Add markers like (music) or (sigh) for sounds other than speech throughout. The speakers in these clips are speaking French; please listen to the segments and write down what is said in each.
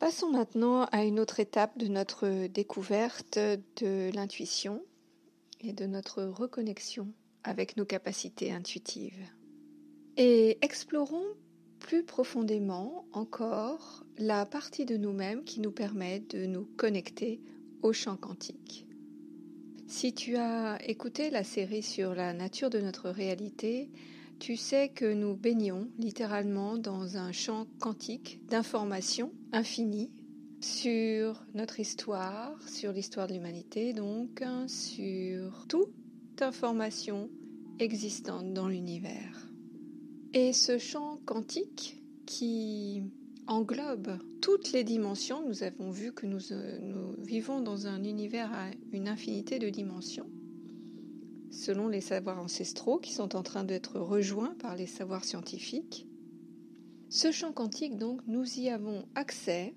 Passons maintenant à une autre étape de notre découverte de l'intuition et de notre reconnexion avec nos capacités intuitives. Et explorons plus profondément encore la partie de nous-mêmes qui nous permet de nous connecter au champ quantique. Si tu as écouté la série sur la nature de notre réalité, tu sais que nous baignons littéralement dans un champ quantique d'informations infinies sur notre histoire, sur l'histoire de l'humanité, donc sur toute information existante dans l'univers. Et ce champ quantique qui englobe toutes les dimensions, nous avons vu que nous, nous, vivons dans un univers à une infinité de dimensions, selon les savoirs ancestraux qui sont en train d'être rejoints par les savoirs scientifiques. Ce champ quantique, donc, nous y avons accès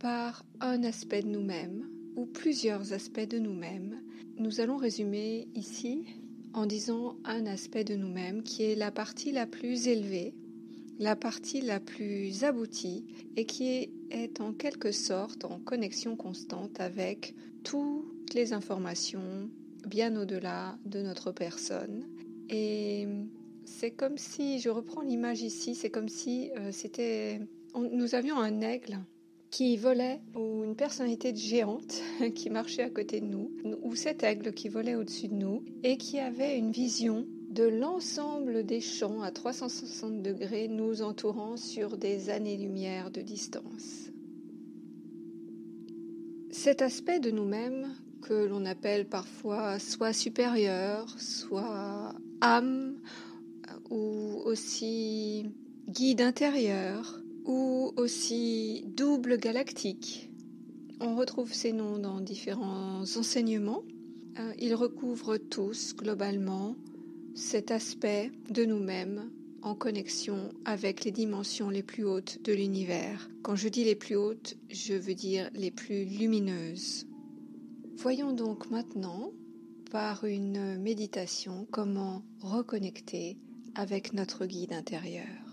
par un aspect de nous-mêmes ou plusieurs aspects de nous-mêmes. Nous allons résumer ici en disant un aspect de nous-mêmes qui est la partie la plus élevée, la partie la plus aboutie et qui est, en quelque sorte en connexion constante avec toutes les informations bien au-delà de notre personne. Et c'est comme si, je reprends l'image ici, c'est comme si euh, c'était, nous avions un aigle qui volait, ou une personnalité géante (laughs) qui marchait à côté de nous, ou cet aigle qui volait au-dessus de nous, et qui avait une vision de l'ensemble des champs à 360 degrés nous entourant sur des années-lumière de distance. Cet aspect de nous-mêmes que l'on appelle parfois soit supérieur, soit âme, ou aussi guide intérieur, ou aussi double galactique. On retrouve ces noms dans différents enseignements. Euh, ils recouvrent tous globalement cet aspect de nous-mêmes en connexion avec les dimensions les plus hautes de l'univers. Quand je dis les plus hautes, je veux dire les plus lumineuses. Voyons donc maintenant, par une méditation, comment reconnecter avec notre guide intérieur.